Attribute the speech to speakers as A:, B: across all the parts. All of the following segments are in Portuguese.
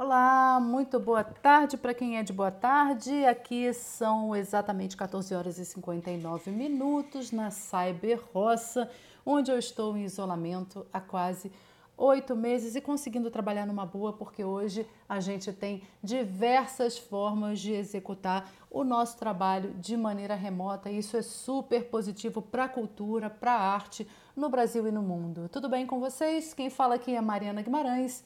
A: Olá, muito boa tarde para quem é de boa tarde. Aqui são exatamente 14 horas e 59 minutos na Cyber Roça, onde eu estou em isolamento há quase oito meses e conseguindo trabalhar numa boa, porque hoje a gente tem diversas formas de executar o nosso trabalho de maneira remota. Isso é super positivo para a cultura, para a arte no Brasil e no mundo. Tudo bem com vocês? Quem fala aqui é Mariana Guimarães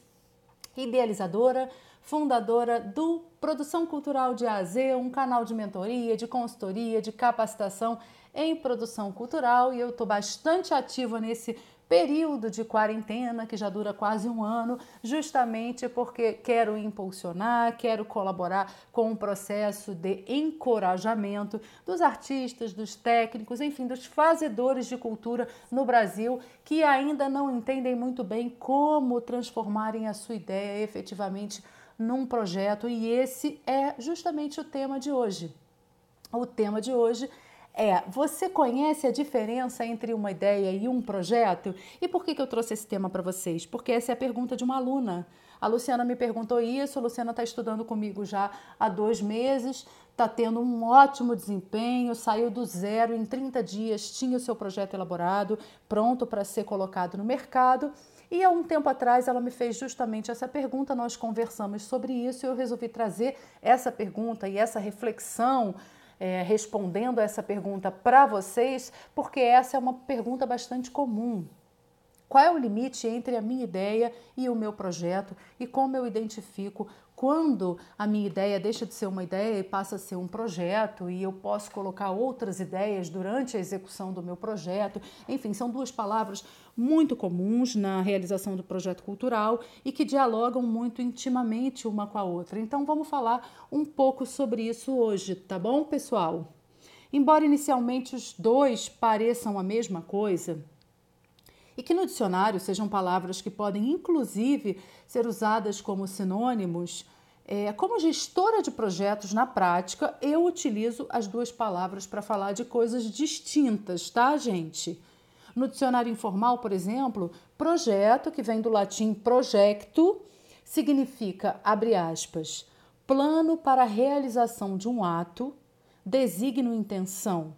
A: idealizadora, fundadora do Produção Cultural de AZ, um canal de mentoria, de consultoria, de capacitação em produção cultural. E eu estou bastante ativa nesse período de quarentena que já dura quase um ano, justamente porque quero impulsionar, quero colaborar com um processo de encorajamento dos artistas, dos técnicos, enfim, dos fazedores de cultura no Brasil que ainda não entendem muito bem como transformarem a sua ideia efetivamente num projeto, e esse é justamente o tema de hoje. O tema de hoje é: você conhece a diferença entre uma ideia e um projeto? E por que, que eu trouxe esse tema para vocês? Porque essa é a pergunta de uma aluna. A Luciana me perguntou isso, a Luciana está estudando comigo já há dois meses, está tendo um ótimo desempenho, saiu do zero em 30 dias, tinha o seu projeto elaborado, pronto para ser colocado no mercado. E há um tempo atrás ela me fez justamente essa pergunta, nós conversamos sobre isso e eu resolvi trazer essa pergunta e essa reflexão é, respondendo essa pergunta para vocês, porque essa é uma pergunta bastante comum. Qual é o limite entre a minha ideia e o meu projeto e como eu identifico quando a minha ideia deixa de ser uma ideia e passa a ser um projeto e eu posso colocar outras ideias durante a execução do meu projeto. Enfim, são duas palavras muito comuns na realização do projeto cultural e que dialogam muito intimamente uma com a outra. Então vamos falar um pouco sobre isso hoje, tá bom, pessoal? Embora inicialmente os dois pareçam a mesma coisa, e que no dicionário sejam palavras que podem inclusive ser usadas como sinônimos, é, como gestora de projetos na prática, eu utilizo as duas palavras para falar de coisas distintas, tá, gente? No dicionário informal, por exemplo, projeto, que vem do latim projecto, significa, abre aspas, plano para a realização de um ato, designo intenção,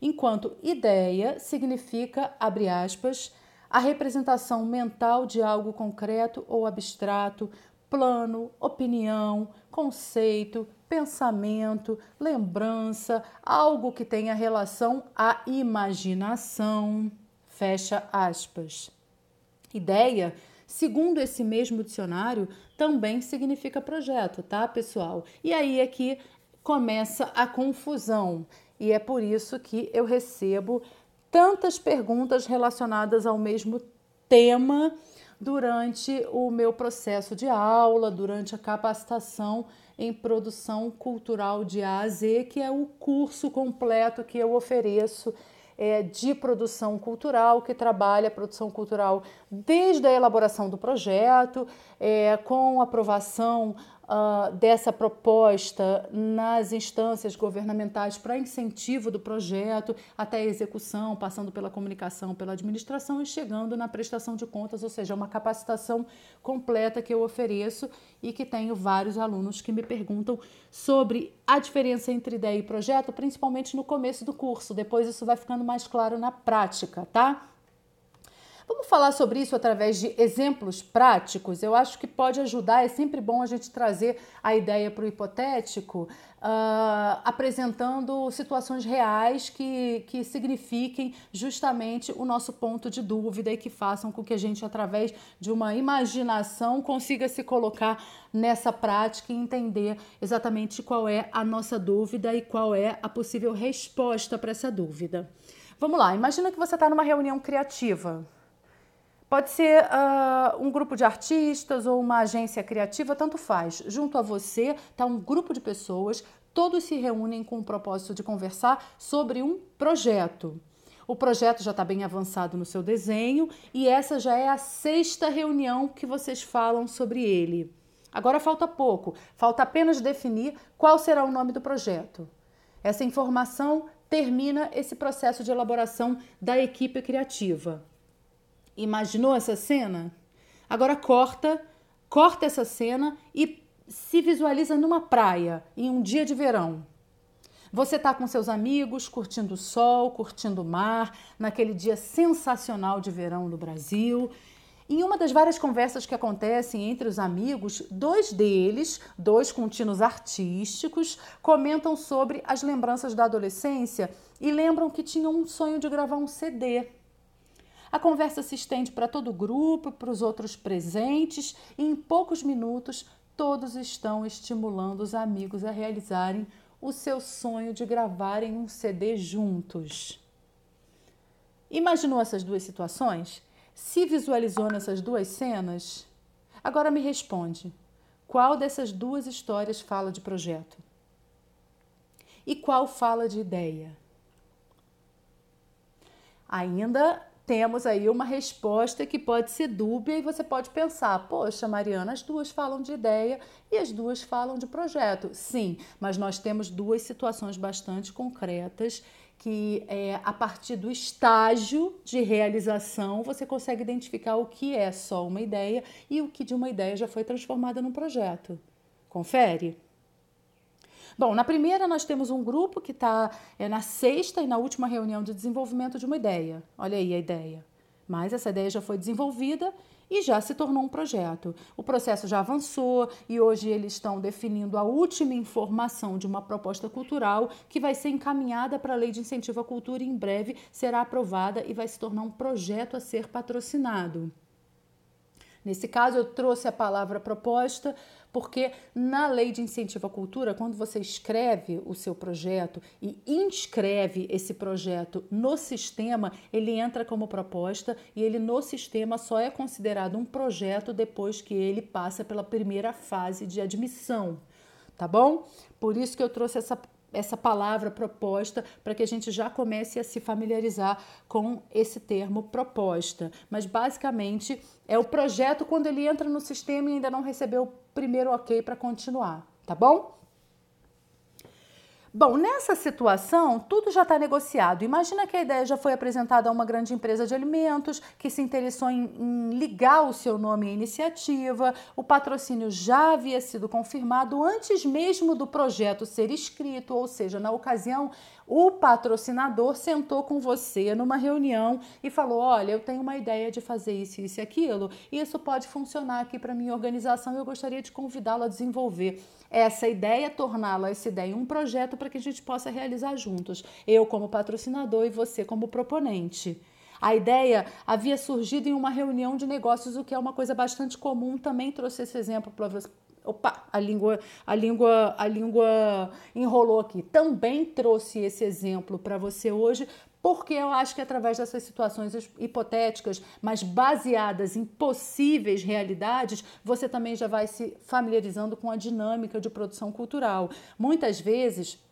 A: enquanto ideia significa, abre aspas, a representação mental de algo concreto ou abstrato, plano, opinião, conceito, pensamento, lembrança, algo que tenha relação à imaginação. Fecha aspas. Ideia, segundo esse mesmo dicionário, também significa projeto, tá, pessoal? E aí é que começa a confusão. E é por isso que eu recebo tantas perguntas relacionadas ao mesmo tema durante o meu processo de aula, durante a capacitação em produção cultural de A a Z, que é o curso completo que eu ofereço é, de produção cultural, que trabalha a produção cultural desde a elaboração do projeto, é, com aprovação uh, dessa proposta nas instâncias governamentais para incentivo do projeto, até a execução, passando pela comunicação, pela administração e chegando na prestação de contas, ou seja, uma capacitação completa que eu ofereço e que tenho vários alunos que me perguntam sobre a diferença entre ideia e projeto, principalmente no começo do curso. Depois isso vai ficando mais claro na prática, tá? Vamos falar sobre isso através de exemplos práticos? Eu acho que pode ajudar, é sempre bom a gente trazer a ideia para o hipotético, uh, apresentando situações reais que, que signifiquem justamente o nosso ponto de dúvida e que façam com que a gente, através de uma imaginação, consiga se colocar nessa prática e entender exatamente qual é a nossa dúvida e qual é a possível resposta para essa dúvida. Vamos lá, imagina que você está numa reunião criativa Pode ser uh, um grupo de artistas ou uma agência criativa, tanto faz. Junto a você está um grupo de pessoas, todos se reúnem com o propósito de conversar sobre um projeto. O projeto já está bem avançado no seu desenho e essa já é a sexta reunião que vocês falam sobre ele. Agora falta pouco, falta apenas definir qual será o nome do projeto. Essa informação termina esse processo de elaboração da equipe criativa. Imaginou essa cena? Agora corta Corta essa cena e se visualiza numa praia em um dia de verão. Você está com seus amigos, curtindo o sol, curtindo o mar, naquele dia sensacional de verão no Brasil. Em uma das várias conversas que acontecem entre os amigos, dois deles, dois contínuos artísticos, comentam sobre as lembranças da adolescência e lembram que tinham um sonho de gravar um CD. A conversa se estende para todo o grupo, para os outros presentes, e em poucos minutos todos estão estimulando os amigos a realizarem o seu sonho de gravarem um CD juntos. Imaginou essas duas situações? Se visualizou nessas duas cenas? Agora me responde: qual dessas duas histórias fala de projeto? E qual fala de ideia? Ainda temos aí uma resposta que pode ser dúbia e você pode pensar: poxa, Mariana, as duas falam de ideia e as duas falam de projeto. Sim, mas nós temos duas situações bastante concretas que é, a partir do estágio de realização você consegue identificar o que é só uma ideia e o que de uma ideia já foi transformada num projeto. Confere? Bom, na primeira nós temos um grupo que está é, na sexta e na última reunião de desenvolvimento de uma ideia. Olha aí a ideia. Mas essa ideia já foi desenvolvida e já se tornou um projeto. O processo já avançou e hoje eles estão definindo a última informação de uma proposta cultural que vai ser encaminhada para a Lei de Incentivo à Cultura e em breve será aprovada e vai se tornar um projeto a ser patrocinado. Nesse caso, eu trouxe a palavra proposta porque na lei de incentivo à cultura, quando você escreve o seu projeto e inscreve esse projeto no sistema, ele entra como proposta e ele no sistema só é considerado um projeto depois que ele passa pela primeira fase de admissão, tá bom? Por isso que eu trouxe essa essa palavra proposta para que a gente já comece a se familiarizar com esse termo proposta. Mas basicamente é o projeto quando ele entra no sistema e ainda não recebeu o primeiro ok para continuar, tá bom? Bom, nessa situação, tudo já está negociado. Imagina que a ideia já foi apresentada a uma grande empresa de alimentos que se interessou em, em, ligar o seu nome à iniciativa, o patrocínio já havia sido confirmado antes mesmo do projeto ser escrito, ou seja, na ocasião o patrocinador sentou com você numa reunião e falou: Olha, eu tenho uma ideia de fazer isso, isso e aquilo, e isso pode funcionar aqui para minha organização e eu gostaria de convidá-lo a desenvolver essa ideia, torná-la essa ideia um projeto para que a gente possa realizar juntos, eu como patrocinador e você como proponente. A ideia havia surgido em uma reunião de negócios, o que é uma coisa bastante comum. Também trouxe esse exemplo Opa, a língua, a língua, a língua enrolou aqui. Também trouxe esse exemplo para você hoje, porque eu acho que através dessas situações hipotéticas, mas baseadas em possíveis realidades, você também já vai se familiarizando com a dinâmica de produção cultural. Muitas vezes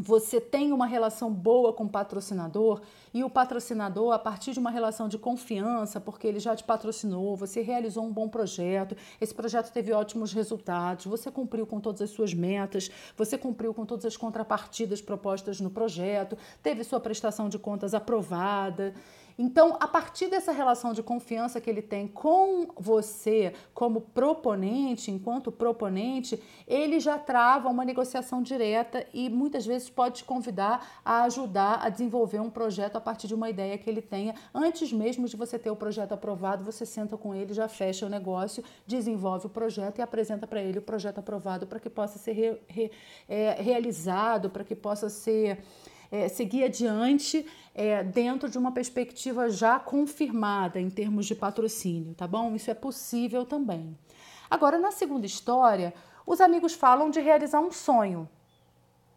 A: você tem uma relação boa com o patrocinador e o patrocinador, a partir de uma relação de confiança, porque ele já te patrocinou, você realizou um bom projeto, esse projeto teve ótimos resultados, você cumpriu com todas as suas metas, você cumpriu com todas as contrapartidas propostas no projeto, teve sua prestação de contas aprovada. Então, a partir dessa relação de confiança que ele tem com você como proponente, enquanto proponente, ele já trava uma negociação direta e muitas vezes pode te convidar a ajudar a desenvolver um projeto a partir de uma ideia que ele tenha. Antes mesmo de você ter o projeto aprovado, você senta com ele, já fecha o negócio, desenvolve o projeto e apresenta para ele o projeto aprovado para que possa ser re, re, é, realizado, para que possa ser é, seguir adiante é, dentro de uma perspectiva já confirmada em termos de patrocínio, tá bom? Isso é possível também. Agora, na segunda história, os amigos falam de realizar um sonho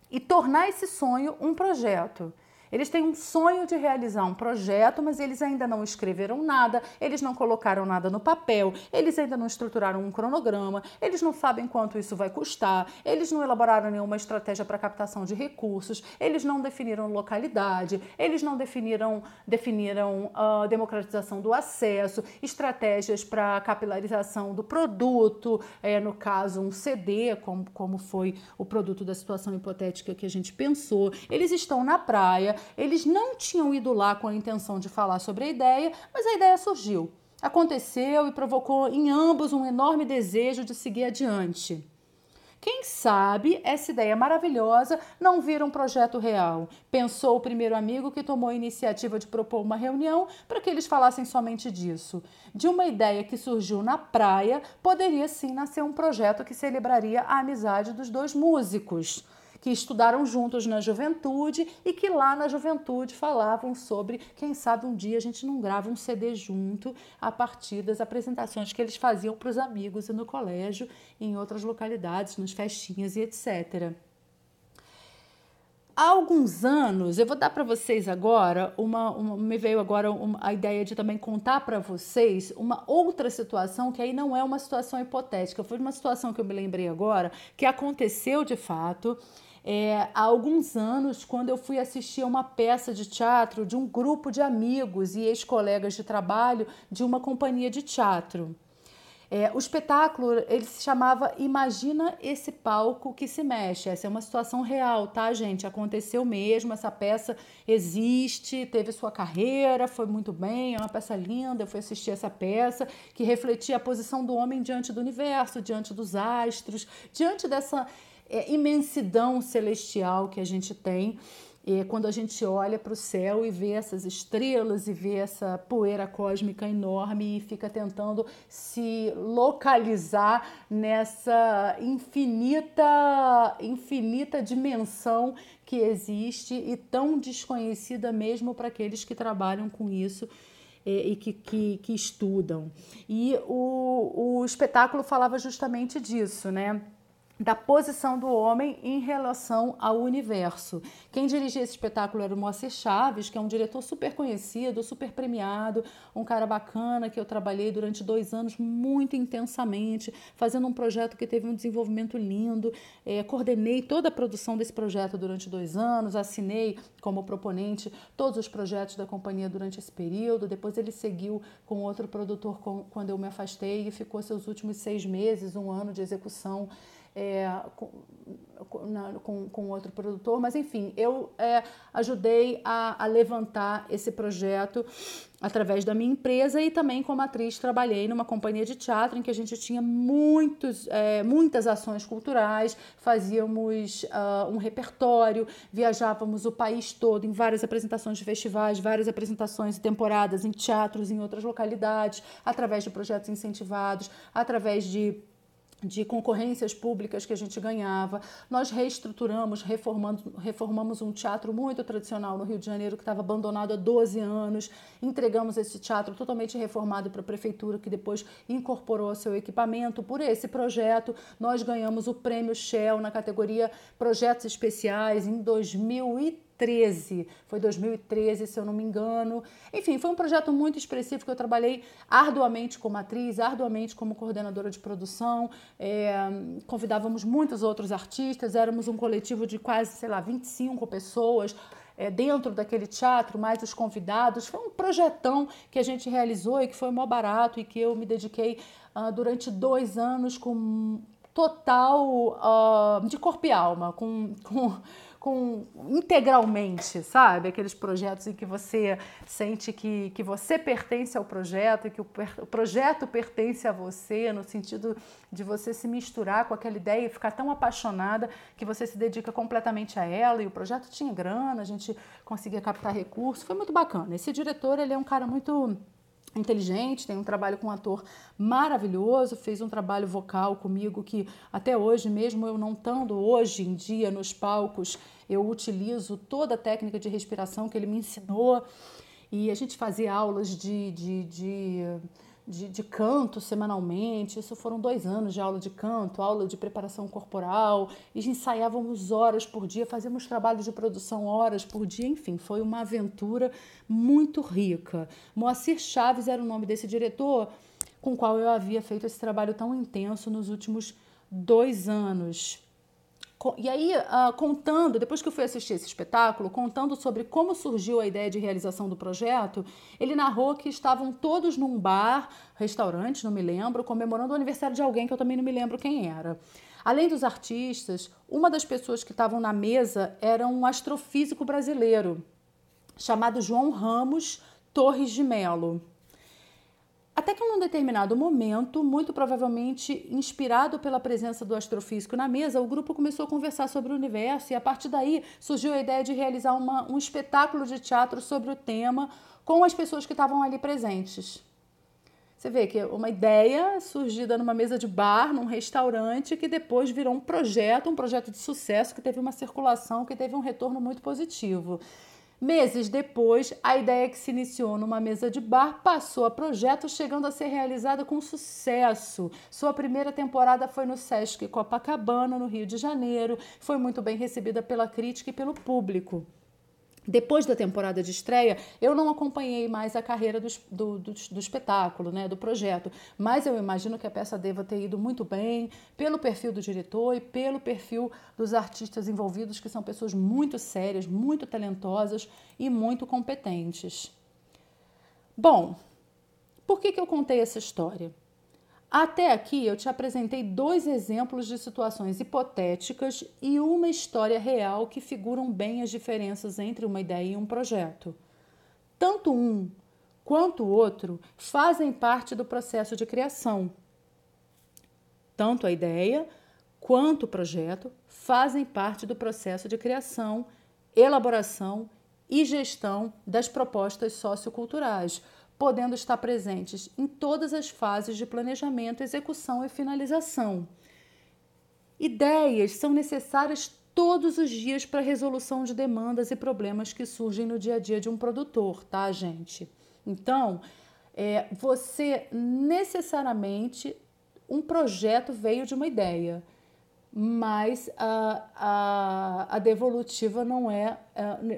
A: e tornar esse sonho um projeto. Eles têm um sonho de realizar um projeto, mas eles ainda não escreveram nada, eles não colocaram nada no papel, eles ainda não estruturaram um cronograma, eles não sabem quanto isso vai custar, eles não elaboraram nenhuma estratégia para captação de recursos, eles não definiram localidade, eles não definiram, definiram a uh, democratização do acesso, estratégias para capilarização do produto, é, no caso um CD, como, como foi o produto da situação hipotética que a gente pensou. Eles estão na praia, eles não tinham ido lá com a intenção de falar sobre a ideia, mas a ideia surgiu. aconteceu e provocou em ambos um enorme desejo de seguir adiante. Quem sabe essa ideia maravilhosa não vira um projeto real? Pensou o primeiro amigo que tomou a iniciativa de propor uma reunião para que eles falassem somente disso. De uma ideia que surgiu na praia, poderia sim nascer um projeto que celebraria a amizade dos dois músicos que estudaram juntos na juventude e que lá na juventude falavam sobre, quem sabe um dia a gente não grava um CD junto a partir das apresentações que eles faziam para os amigos e no colégio, e em outras localidades, nas festinhas e etc. Há alguns anos, eu vou dar para vocês agora uma, uma, me veio agora uma, a ideia de também contar para vocês uma outra situação que aí não é uma situação hipotética, foi uma situação que eu me lembrei agora que aconteceu de fato é, há alguns anos, quando eu fui assistir a uma peça de teatro de um grupo de amigos e ex-colegas de trabalho de uma companhia de teatro. É, o espetáculo ele se chamava Imagina esse palco que se mexe. Essa é uma situação real, tá, gente? Aconteceu mesmo. Essa peça existe, teve sua carreira, foi muito bem, é uma peça linda. Eu fui assistir essa peça que refletia a posição do homem diante do universo, diante dos astros, diante dessa é, imensidão celestial que a gente tem. E quando a gente olha para o céu e vê essas estrelas e vê essa poeira cósmica enorme e fica tentando se localizar nessa infinita, infinita dimensão que existe e tão desconhecida mesmo para aqueles que trabalham com isso é, e que, que, que estudam. E o, o espetáculo falava justamente disso, né? Da posição do homem em relação ao universo. Quem dirigia esse espetáculo era o Moacir Chaves, que é um diretor super conhecido, super premiado, um cara bacana que eu trabalhei durante dois anos muito intensamente, fazendo um projeto que teve um desenvolvimento lindo. É, coordenei toda a produção desse projeto durante dois anos, assinei como proponente todos os projetos da companhia durante esse período. Depois ele seguiu com outro produtor com, quando eu me afastei e ficou seus últimos seis meses, um ano de execução é, com, com, com, outro produtor, mas enfim, eu é, ajudei a, a, levantar esse projeto através da minha empresa e também como atriz trabalhei numa companhia de teatro em que a gente tinha muitos, é, muitas ações culturais, fazíamos uh, um repertório, viajávamos o país todo em várias apresentações de festivais, várias apresentações e temporadas em teatros em outras localidades, através de projetos incentivados, através de de concorrências públicas que a gente ganhava. Nós reestruturamos, reformamos, reformamos um teatro muito tradicional no Rio de Janeiro que estava abandonado há 12 anos. Entregamos esse teatro totalmente reformado para a prefeitura, que depois incorporou seu equipamento. Por esse projeto, nós ganhamos o prêmio Shell na categoria Projetos Especiais em 2013. 2013, foi 2013, se eu não me engano. Enfim, foi um projeto muito que eu trabalhei arduamente como atriz, arduamente como coordenadora de produção. É, convidávamos muitos outros artistas, éramos um coletivo de quase, sei lá, 25 pessoas. É, dentro daquele teatro, mais os convidados. Foi um projetão que a gente realizou e que foi mó barato e que eu me dediquei uh, durante dois anos com total uh, de corpo e alma, com, com, com integralmente, sabe? Aqueles projetos em que você sente que, que você pertence ao projeto, que o, o projeto pertence a você, no sentido de você se misturar com aquela ideia e ficar tão apaixonada que você se dedica completamente a ela. E o projeto tinha grana, a gente conseguia captar recursos, foi muito bacana. Esse diretor, ele é um cara muito inteligente, tem um trabalho com um ator maravilhoso, fez um trabalho vocal comigo que até hoje, mesmo eu não estando hoje em dia nos palcos, eu utilizo toda a técnica de respiração que ele me ensinou e a gente fazia aulas de, de, de de, de, canto semanalmente. Isso foram dois anos de aula de canto, aula de preparação corporal. E ensaiávamos horas por dia, fazíamos trabalhos de produção horas por dia. Enfim, foi uma aventura muito rica. Moacir Chaves era o nome desse diretor com o qual eu havia feito esse trabalho tão intenso nos últimos dois anos. E aí, uh, contando, depois que eu fui assistir esse espetáculo, contando sobre como surgiu a ideia de realização do projeto, ele narrou que estavam todos num bar, restaurante, não me lembro, comemorando o aniversário de alguém que eu também não me lembro quem era. Além dos artistas, uma das pessoas que estavam na mesa era um astrofísico brasileiro, chamado João Ramos Torres de Melo. Até que em um determinado momento, muito provavelmente inspirado pela presença do astrofísico na mesa, o grupo começou a conversar sobre o universo e a partir daí surgiu a ideia de realizar uma, um espetáculo de teatro sobre o tema com as pessoas que estavam ali presentes. Você vê que uma ideia surgida numa mesa de bar, num restaurante, que depois virou um projeto, um projeto de sucesso, que teve uma circulação, que teve um retorno muito positivo. Meses depois, a ideia que se iniciou numa mesa de bar passou a projeto, chegando a ser realizada com sucesso. Sua primeira temporada foi no Sesc Copacabana, no Rio de Janeiro. Foi muito bem recebida pela crítica e pelo público. Depois da temporada de estreia, eu não acompanhei mais a carreira do, do, do, do, espetáculo, né, do projeto, mas eu imagino que a peça deva ter ido muito bem pelo perfil do diretor e pelo perfil dos artistas envolvidos, que são pessoas muito sérias, muito talentosas e muito competentes. Bom, por que, que eu contei essa história? Até aqui eu te apresentei dois exemplos de situações hipotéticas e uma história real que figuram bem as diferenças entre uma ideia e um projeto. Tanto um quanto o outro fazem parte do processo de criação. Tanto a ideia quanto o projeto fazem parte do processo de criação, elaboração e gestão das propostas socioculturais podendo estar presentes em todas as fases de planejamento, execução e finalização. Ideias são necessárias todos os dias para a resolução de demandas e problemas que surgem no dia a dia de um produtor, tá, gente? Então, é, você necessariamente um projeto veio de uma ideia mas a, a, a devolutiva não é,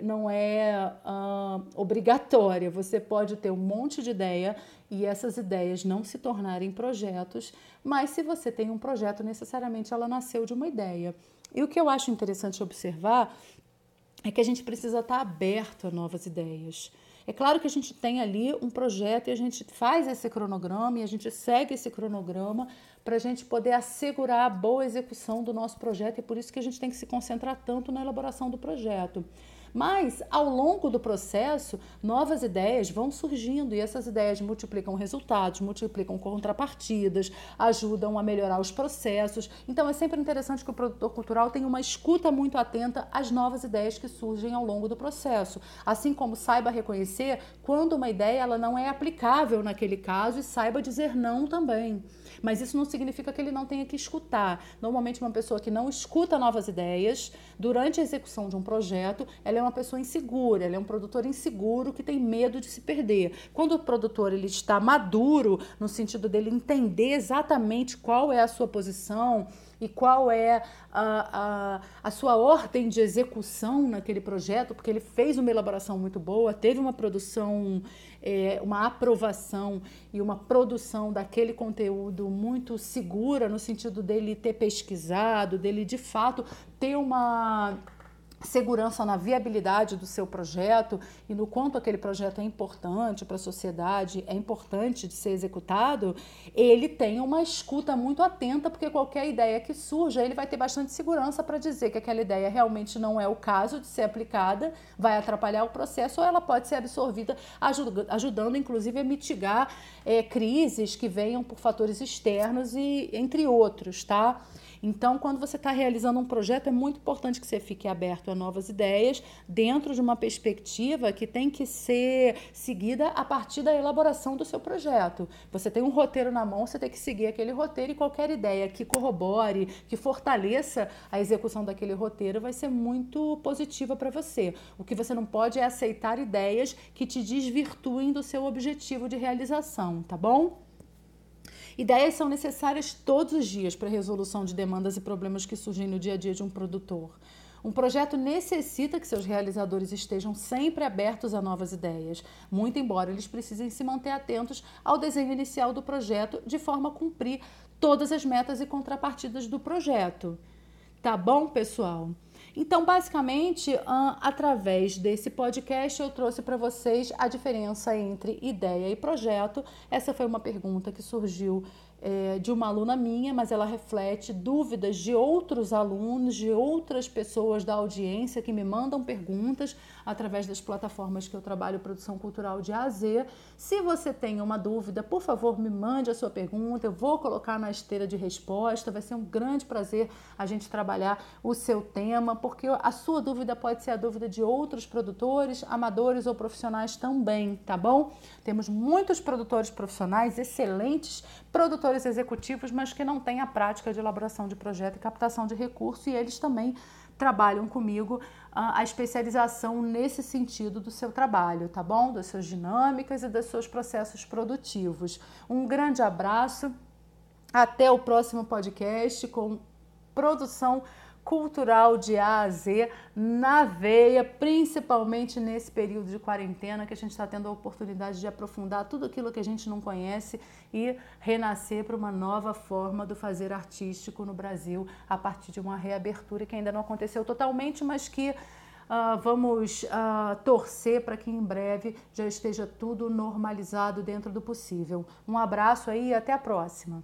A: não é uh, obrigatória. Você pode ter um monte de ideia e essas ideias não se tornarem projetos, mas se você tem um projeto, necessariamente ela nasceu de uma ideia. E o que eu acho interessante observar é que a gente precisa estar aberto a novas ideias. É claro que a gente tem ali um projeto e a gente faz esse cronograma e a gente segue esse cronograma para a gente poder assegurar a boa execução do nosso projeto e por isso que a gente tem que se concentrar tanto na elaboração do projeto. Mas, ao longo do processo, novas ideias vão surgindo e essas ideias multiplicam resultados, multiplicam contrapartidas, ajudam a melhorar os processos. Então, é sempre interessante que o produtor cultural tenha uma escuta muito atenta às novas ideias que surgem ao longo do processo. Assim como saiba reconhecer quando uma ideia ela não é aplicável naquele caso e saiba dizer não também. Mas isso não significa que ele não tenha que escutar. Normalmente, uma pessoa que não escuta novas ideias durante a execução de um projeto, ela é uma pessoa insegura, ela é um produtor inseguro que tem medo de se perder. Quando o produtor ele está maduro, no sentido dele entender exatamente qual é a sua posição, e qual é a, a, a sua ordem de execução naquele projeto, porque ele fez uma elaboração muito boa, teve uma produção, é, uma aprovação e uma produção daquele conteúdo muito segura, no sentido dele ter pesquisado, dele de fato ter uma segurança na viabilidade do seu projeto e no quanto aquele projeto é importante para a sociedade, é importante de ser executado, ele tem uma escuta muito atenta, porque qualquer ideia que surja, ele vai ter bastante segurança para dizer que aquela ideia realmente não é o caso de ser aplicada, vai atrapalhar o processo ou ela pode ser absorvida, ajudando inclusive a mitigar é, crises que venham por fatores externos e entre outros, tá? Então, quando você está realizando um projeto, é muito importante que você fique aberto a novas ideias, dentro de uma perspectiva que tem que ser seguida a partir da elaboração do seu projeto. Você tem um roteiro na mão, você tem que seguir aquele roteiro e qualquer ideia que corrobore, que fortaleça a execução daquele roteiro vai ser muito positiva para você. O que você não pode é aceitar ideias que te desvirtuem do seu objetivo de realização, tá bom? Ideias são necessárias todos os dias para a resolução de demandas e problemas que surgem no dia a dia de um produtor. Um projeto necessita que seus realizadores estejam sempre abertos a novas ideias, muito embora eles precisem se manter atentos ao desenho inicial do projeto de forma a cumprir todas as metas e contrapartidas do projeto. Tá bom, pessoal? Então, basicamente, através desse podcast, eu trouxe para vocês a diferença entre ideia e projeto. Essa foi uma pergunta que surgiu é, de uma aluna minha, mas ela reflete dúvidas de outros alunos, de outras pessoas da audiência que me mandam perguntas através das plataformas que eu trabalho produção cultural de A a Z. Se você tem uma dúvida, por favor, me mande a sua pergunta, eu vou colocar na esteira de resposta. Vai ser um grande prazer a gente trabalhar o seu tema, porque a sua dúvida pode ser a dúvida de outros produtores, amadores ou profissionais também, tá bom? Temos muitos produtores profissionais, excelentes produtores executivos, mas que não têm a prática de elaboração de projeto e captação de recurso, e eles também trabalham comigo a especialização nesse sentido do seu trabalho, tá bom? Das suas dinâmicas e dos seus processos produtivos. Um grande abraço, até o próximo podcast com produção cultural de A a Z na veia, principalmente nesse período de quarentena que a gente está tendo a oportunidade de aprofundar tudo aquilo que a gente não conhece e renascer para uma nova forma do fazer artístico no Brasil a partir de uma reabertura que ainda não aconteceu totalmente, mas que Uh, vamos uh, torcer para que em breve já esteja tudo normalizado dentro do possível. Um abraço aí e até a próxima.